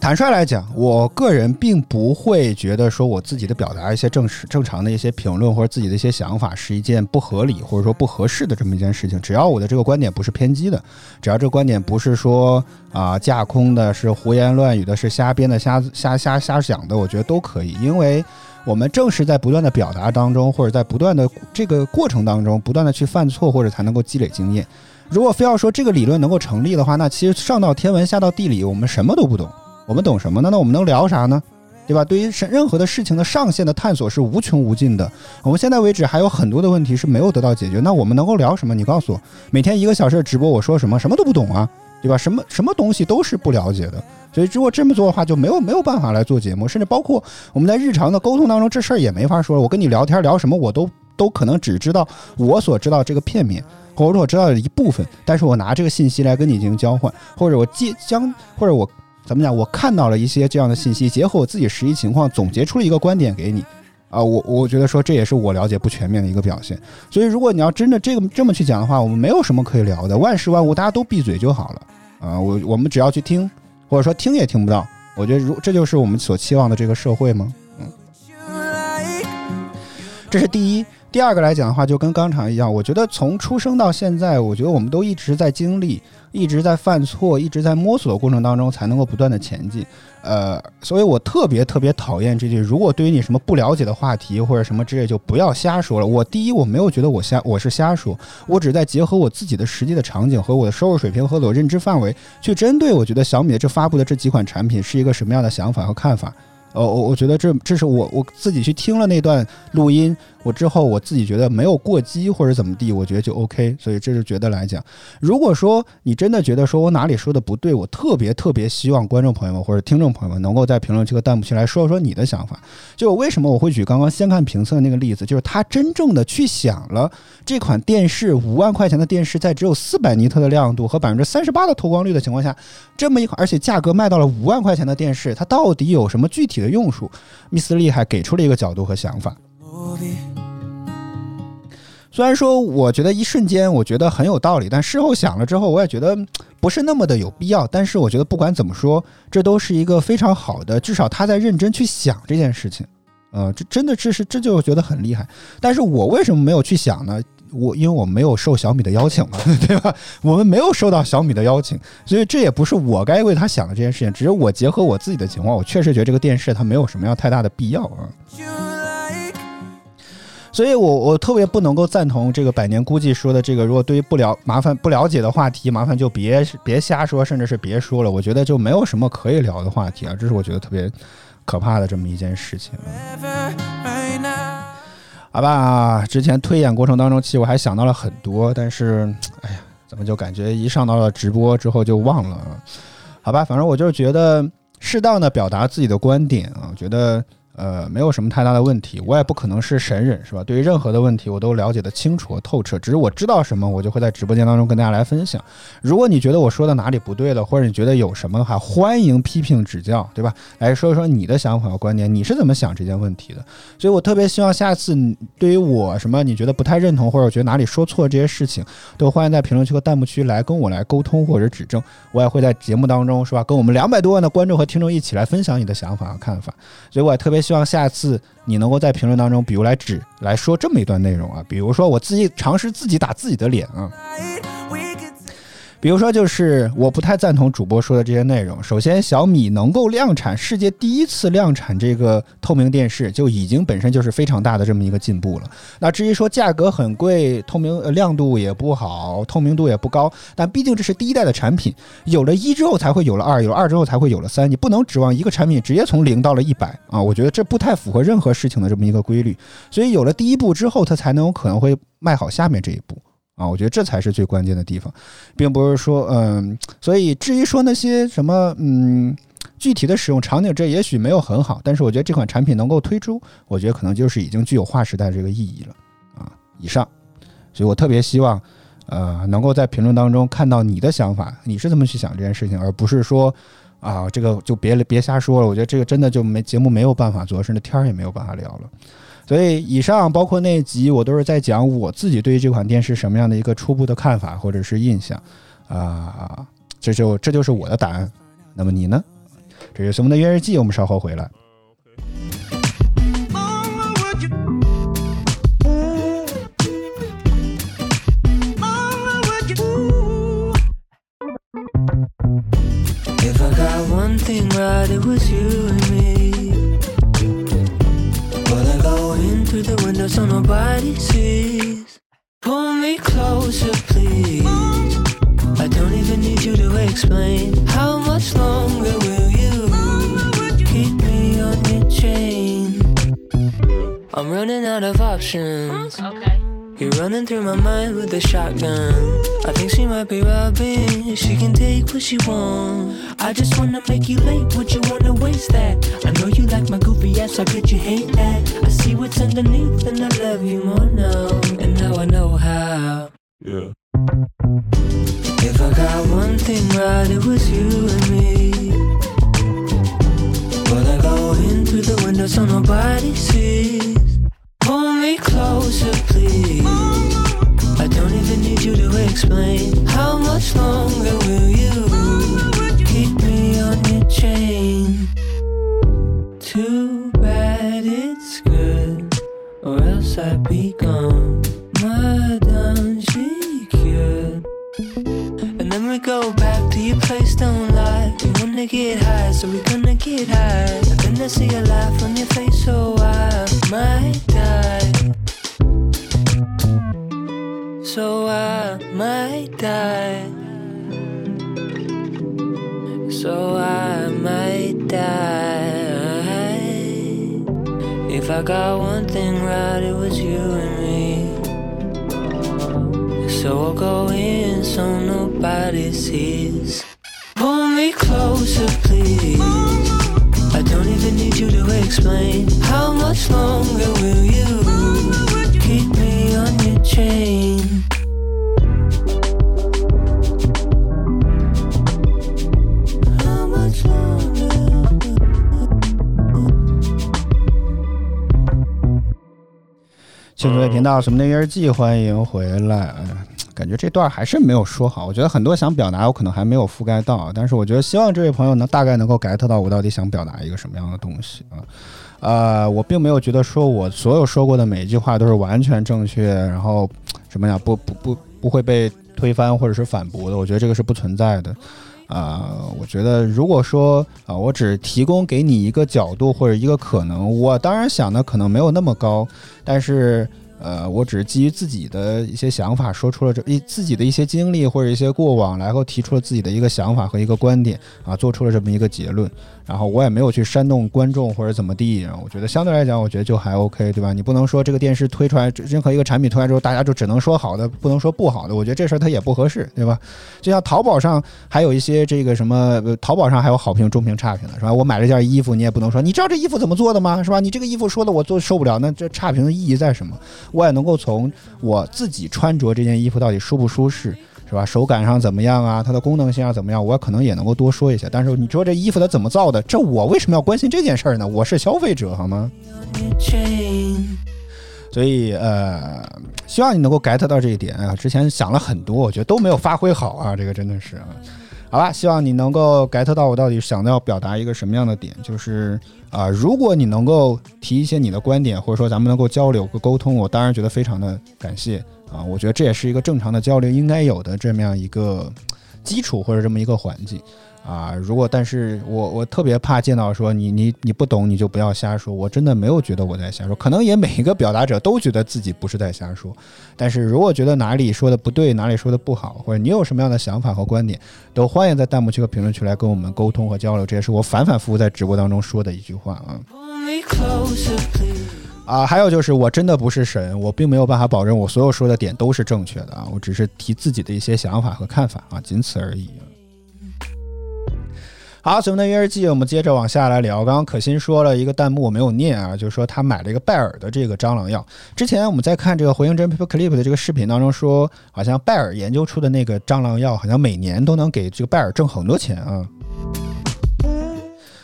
坦率来讲，我个人并不会觉得说我自己的表达一些正式正常的一些评论或者自己的一些想法是一件不合理或者说不合适的这么一件事情。只要我的这个观点不是偏激的，只要这个观点不是说啊、架空的、是胡言乱语的、是瞎编的、瞎瞎瞎瞎想的，我觉得都可以，因为。我们正是在不断的表达当中，或者在不断的这个过程当中，不断的去犯错，或者才能够积累经验。如果非要说这个理论能够成立的话，那其实上到天文，下到地理，我们什么都不懂。我们懂什么呢？那我们能聊啥呢？对吧？对于任何的事情的上限的探索是无穷无尽的。我们现在为止还有很多的问题是没有得到解决，那我们能够聊什么？你告诉我，每天一个小时的直播，我说什么，什么都不懂啊，对吧？什么什么东西都是不了解的。所以如果这么做的话，就没有没有办法来做节目，甚至包括我们在日常的沟通当中，这事儿也没法说了。我跟你聊天聊什么，我都都可能只知道我所知道这个片面，或者我知道的一部分，但是我拿这个信息来跟你进行交换，或者我借将，或者我怎么讲，我看到了一些这样的信息，结合我自己实际情况，总结出了一个观点给你。啊，我我觉得说这也是我了解不全面的一个表现。所以如果你要真的这个这么去讲的话，我们没有什么可以聊的，万事万物大家都闭嘴就好了。啊，我我们只要去听，或者说听也听不到。我觉得如这就是我们所期望的这个社会吗？嗯，这是第一。第二个来讲的话，就跟刚才一样，我觉得从出生到现在，我觉得我们都一直在经历，一直在犯错，一直在摸索的过程当中，才能够不断的前进。呃，所以我特别特别讨厌这句，如果对于你什么不了解的话题或者什么之类，就不要瞎说了。我第一，我没有觉得我瞎，我是瞎说，我只是在结合我自己的实际的场景和我的收入水平和我认知范围，去针对我觉得小米的这发布的这几款产品是一个什么样的想法和看法。呃，我我觉得这这是我我自己去听了那段录音，我之后我自己觉得没有过激或者怎么地，我觉得就 OK。所以这是觉得来讲，如果说你真的觉得说我哪里说的不对，我特别特别希望观众朋友们或者听众朋友们能够在评论区和弹幕区来说说你的想法。就为什么我会举刚刚先看评测的那个例子，就是他真正的去想了这款电视五万块钱的电视，在只有四百尼特的亮度和百分之三十八的透光率的情况下，这么一款而且价格卖到了五万块钱的电视，它到底有什么具体的用处？密斯利还给出了一个角度和想法。虽然说我觉得一瞬间我觉得很有道理，但事后想了之后，我也觉得不是那么的有必要。但是我觉得不管怎么说，这都是一个非常好的，至少他在认真去想这件事情。呃，这真的这是这就觉得很厉害。但是我为什么没有去想呢？我因为我没有受小米的邀请嘛，[LAUGHS] 对吧？我们没有受到小米的邀请，所以这也不是我该为他想的这件事情。只是我结合我自己的情况，我确实觉得这个电视它没有什么要太大的必要啊。所以我我特别不能够赞同这个百年估计说的这个，如果对于不了麻烦不了解的话题，麻烦就别别瞎说，甚至是别说了。我觉得就没有什么可以聊的话题啊，这是我觉得特别可怕的这么一件事情啊。好吧，之前推演过程当中，其实我还想到了很多，但是，哎呀，怎么就感觉一上到了直播之后就忘了？好吧，反正我就是觉得适当的表达自己的观点啊，我觉得呃没有什么太大的问题。我也不可能是神人，是吧？对于任何的问题，我都了解的清楚和透彻。只是我知道什么，我就会在直播间当中跟大家来分享。如果你觉得我说的哪里不对了，或者你觉得有什么的话，欢迎批评指教，对吧？来说一说你的想法和观点，你是怎么想这件问题的？所以我特别希望下次对于我什么你觉得不太认同，或者我觉得哪里说错这些事情，都欢迎在评论区和弹幕区来跟我来沟通或者指正。我也会在节目当中是吧，跟我们两百多万的观众和听众一起来分享你的想法和看法。所以我也特别希望下次你能够在评论当中，比如来指来说这么一段内容啊，比如说我自己尝试自己打自己的脸啊。比如说，就是我不太赞同主播说的这些内容。首先，小米能够量产世界第一次量产这个透明电视，就已经本身就是非常大的这么一个进步了。那至于说价格很贵，透明亮度也不好，透明度也不高，但毕竟这是第一代的产品，有了一之后才会有了二，有了二之后才会有了三，你不能指望一个产品直接从零到了一百啊！我觉得这不太符合任何事情的这么一个规律。所以有了第一步之后，它才能有可能会迈好下面这一步。啊，我觉得这才是最关键的地方，并不是说，嗯，所以至于说那些什么，嗯，具体的使用场景，这也许没有很好，但是我觉得这款产品能够推出，我觉得可能就是已经具有划时代这个意义了，啊，以上，所以我特别希望，呃，能够在评论当中看到你的想法，你是怎么去想这件事情，而不是说，啊，这个就别别瞎说了，我觉得这个真的就没节目没有办法做，甚至天儿也没有办法聊了。所以，以上包括那集，我都是在讲我自己对于这款电视什么样的一个初步的看法或者是印象，啊，这就这就是我的答案。那么你呢？这是什么的约日记？我们稍后回来。If I got one thing right, it was you and me. through the window so nobody sees. Pull me closer, please. I don't even need you to explain. How much longer will you keep me on your chain? I'm running out of options. Okay. You're running through my mind with a shotgun. I think she might be robbing. She can take what she wants. I just wanna make you late. Would you wanna waste that? I know you like my goofy ass. How could you hate that? I see what's underneath, and I love you more now. And now I know how. Yeah. If I got one thing right, it was you and me. Well, I go in through the window so nobody sees. Pull me closer, please. I don't even need you to explain. How much longer will you keep me on your chain? Too bad it's good, or else I'd be gone. Madame, she cured. And then we go back to your place, don't lie. You wanna get high, so we gonna get high. And then I see a laugh on your face, so I might die. So I might die. So I might die. If I got one thing right, it was you and me. So I'll go in so nobody sees. Pull me closer, please. I don't even need you to explain. How much longer will you keep me on your chain? How much longer? 庆祝频道什么的日记，欢迎回来。感觉这段还是没有说好，我觉得很多想表达，我可能还没有覆盖到，但是我觉得希望这位朋友能大概能够 get 到我到底想表达一个什么样的东西啊。呃，我并没有觉得说我所有说过的每一句话都是完全正确，然后什么呀，不不不不会被推翻或者是反驳的，我觉得这个是不存在的。啊、我觉得如果说啊、我只提供给你一个角度或者一个可能，我当然想的可能没有那么高，但是呃，我只是基于自己的一些想法说出了这一自己的一些经历或者一些过往，然后提出了自己的一个想法和一个观点啊，做出了这么一个结论。然后我也没有去煽动观众或者怎么地，我觉得相对来讲，我觉得就还 OK，对吧？你不能说这个电视推出来，任何一个产品推出来之后，大家就只能说好的，不能说不好的。我觉得这事儿它也不合适，对吧？就像淘宝上还有一些这个什么，淘宝上还有好评、中评、差评的，是吧？我买了件衣服，你也不能说你知道这衣服怎么做的吗？是吧？你这个衣服说的我做受不了，那这差评的意义在什么？我也能够从我自己穿着这件衣服到底舒不舒适。是吧？手感上怎么样啊？它的功能性上怎么样？我可能也能够多说一些。但是你说这衣服它怎么造的？这我为什么要关心这件事儿呢？我是消费者，好吗？所以呃，希望你能够 get 到这一点啊。之前想了很多，我觉得都没有发挥好啊，这个真的是啊。好吧，希望你能够 get 到我到底想要表达一个什么样的点，就是啊、如果你能够提一些你的观点，或者说咱们能够交流和沟通，我当然觉得非常的感谢啊。我觉得这也是一个正常的交流应该有的这么样一个基础或者这么一个环境。啊，如果但是我我特别怕见到说你你你不懂你就不要瞎说，我真的没有觉得我在瞎说，可能也每一个表达者都觉得自己不是在瞎说，但是如果觉得哪里说的不对，哪里说的不好，或者你有什么样的想法和观点，都欢迎在弹幕区和评论区来跟我们沟通和交流，这也是我反反复复在直播当中说的一句话啊。Closer. 啊，还有就是，我真的不是神，我并没有办法保证我所有说的点都是正确的啊，我只是提自己的一些想法和看法啊，仅此而已。好，随我们的约日记，我们接着往下来聊。刚刚可心说了一个弹幕，我没有念啊，就是说他买了一个拜耳的这个蟑螂药。之前我们在看这个回应真 Paper Clip 的这个视频当中说，好像拜耳研究出的那个蟑螂药，好像每年都能给这个拜耳挣很多钱啊。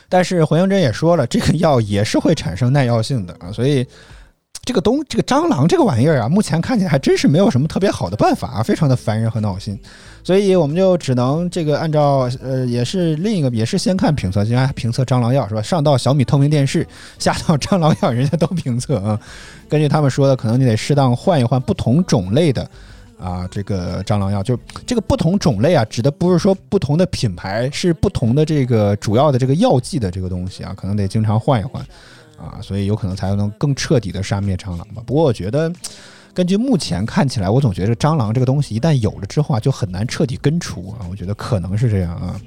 但是回应真也说了，这个药也是会产生耐药性的啊，所以这个东这个蟑螂这个玩意儿啊，目前看起来还真是没有什么特别好的办法啊，非常的烦人和闹心，所以我们就只能这个按照呃，也是另一个也是先看评测，现在评测蟑螂药是吧？上到小米透明电视，下到蟑螂药，人家都评测啊。根据他们说的，可能你得适当换一换不同种类的。啊，这个蟑螂药就这个不同种类啊，指的不是说不同的品牌，是不同的这个主要的这个药剂的这个东西啊，可能得经常换一换啊，所以有可能才能更彻底的杀灭蟑螂吧。不过我觉得，根据目前看起来，我总觉得蟑螂这个东西一旦有了之后啊，就很难彻底根除啊，我觉得可能是这样啊。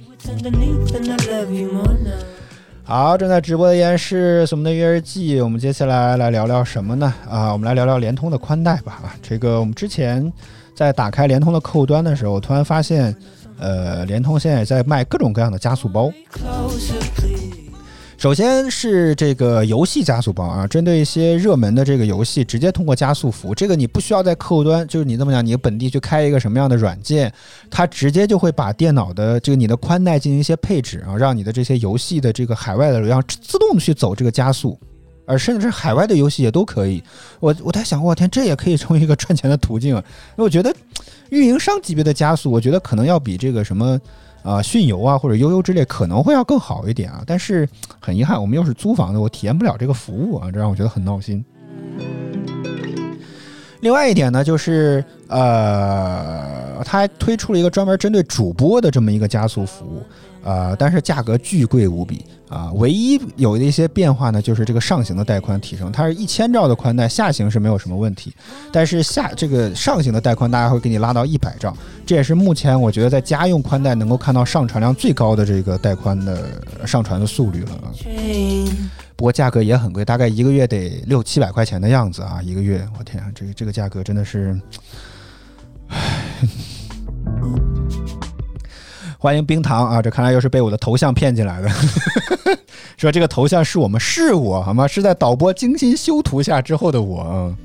好，正在直播的依然是我们的约日记。我们接下来来聊聊什么呢？啊，我们来聊聊联通的宽带吧。啊，这个我们之前在打开联通的客户端的时候，突然发现，呃，联通现在也在卖各种各样的加速包。首先是这个游戏加速包啊，针对一些热门的这个游戏，直接通过加速服，这个你不需要在客户端，就是你这么讲，你本地去开一个什么样的软件，它直接就会把电脑的这个你的宽带进行一些配置啊，让你的这些游戏的这个海外的流量自动去走这个加速。而甚至是海外的游戏也都可以，我我在想，我天，这也可以成为一个赚钱的途径啊！因为我觉得运营商级别的加速，我觉得可能要比这个什么啊、迅游啊或者悠悠之类可能会要更好一点啊。但是很遗憾，我们又是租房的，我体验不了这个服务啊，这让我觉得很闹心。另外一点呢，就是呃，它还推出了一个专门针对主播的这么一个加速服务，呃，但是价格巨贵无比啊、唯一有的一些变化呢，就是这个上行的带宽提升，它是一千兆的宽带，下行是没有什么问题，但是下这个上行的带宽大家会给你拉到一百兆，这也是目前我觉得在家用宽带能够看到上传量最高的这个带宽的上传的速率了啊。不过价格也很贵，大概一个月得六七百块钱的样子啊，一个月，我天啊，这个这个价格真的是，唉。欢迎冰糖啊，这看来又是被我的头像骗进来的，[LAUGHS] 说这个头像是我们是我好吗？是在导播精心修图下之后的我。嗯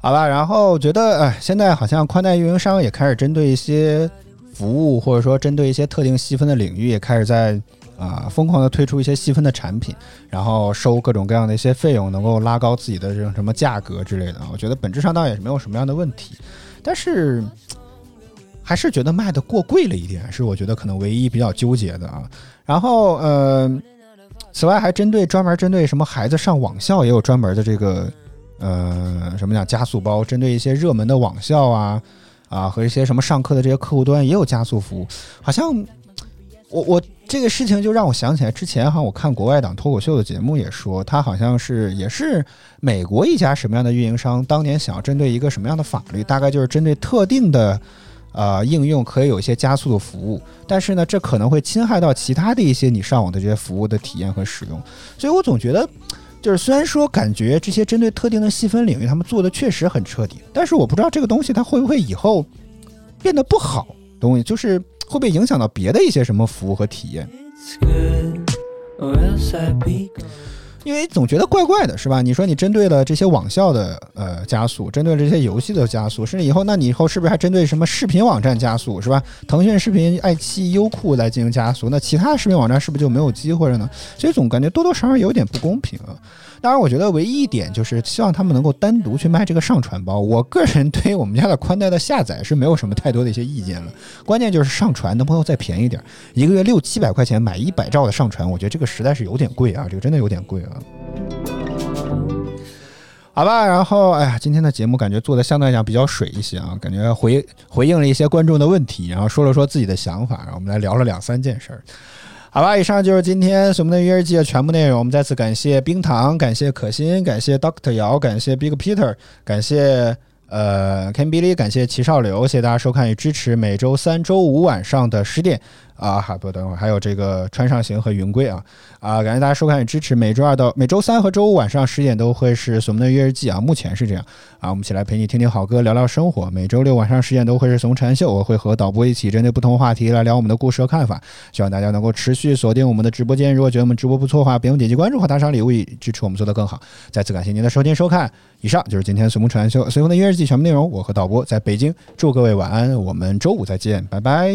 好吧，然后觉得，哎，现在好像宽带运营商也开始针对一些服务，或者说针对一些特定细分的领域，也开始在啊、疯狂的推出一些细分的产品，然后收各种各样的一些费用，能够拉高自己的这种什么价格之类的。我觉得本质上倒也是没有什么样的问题，但是还是觉得卖的过贵了一点，是我觉得可能唯一比较纠结的啊。然后呃，此外还针对专门针对什么孩子上网校也有专门的这个呃什么讲加速包，针对一些热门的网校啊啊和一些什么上课的这些客户端也有加速服务，好像我我这个事情就让我想起来之前哈，我看国外档脱口秀的节目也说，他好像是也是美国一家什么样的运营商，当年想要针对一个什么样的法律，大概就是针对特定的。呃，应用可以有一些加速的服务，但是呢，这可能会侵害到其他的一些你上网的这些服务的体验和使用，所以我总觉得，就是虽然说感觉这些针对特定的细分领域，他们做的确实很彻底，但是我不知道这个东西它会不会以后变得不好，东西就是会不会影响到别的一些什么服务和体验。因为总觉得怪怪的，是吧？你说你针对了这些网校的呃加速，针对了这些游戏的加速，甚至以后，那你以后是不是还针对什么视频网站加速，是吧？腾讯视频、爱奇艺、优酷来进行加速，那其他视频网站是不是就没有机会了呢？所以总感觉多多少少有点不公平啊。当然，我觉得唯一一点就是希望他们能够单独去卖这个上传包。我个人对于我们家的宽带的下载是没有什么太多的一些意见了，关键就是上传能不能再便宜点儿，一个月六七百块钱买一百兆的上传，我觉得这个实在是有点贵啊，这个真的有点贵啊。好吧，然后哎呀，今天的节目感觉做的相对来讲比较水一些啊，感觉回回应了一些观众的问题，然后说了说自己的想法，然后我们来聊了两三件事儿。好吧，以上就是今天我们的育儿记的全部内容。我们再次感谢冰糖，感谢可心，感谢 Doctor 姚，感谢 Big Peter，感谢呃 Ken Billy，感谢齐少刘，谢谢大家收看与支持。每周三、周五晚上的十点啊，还不等会儿还有这个川上行和云贵啊啊，感谢大家收看与支持。每周二到每周三和周五晚上十点都会是我们的月日记啊，目前是这样啊，我们一起来陪你听听好歌，聊聊生活。每周六晚上十点都会是怂禅秀，我会和导播一起针对不同话题来聊我们的故事和看法。希望大家能够持续锁定我们的直播间。如果觉得我们直播不错的话，别忘点击关注和打赏礼物，以支持我们做得更好。再次感谢您的收听收看。以上就是今天随风传秀随风的音乐日记全部内容。我和导播在北京，祝各位晚安，我们周五再见，拜拜。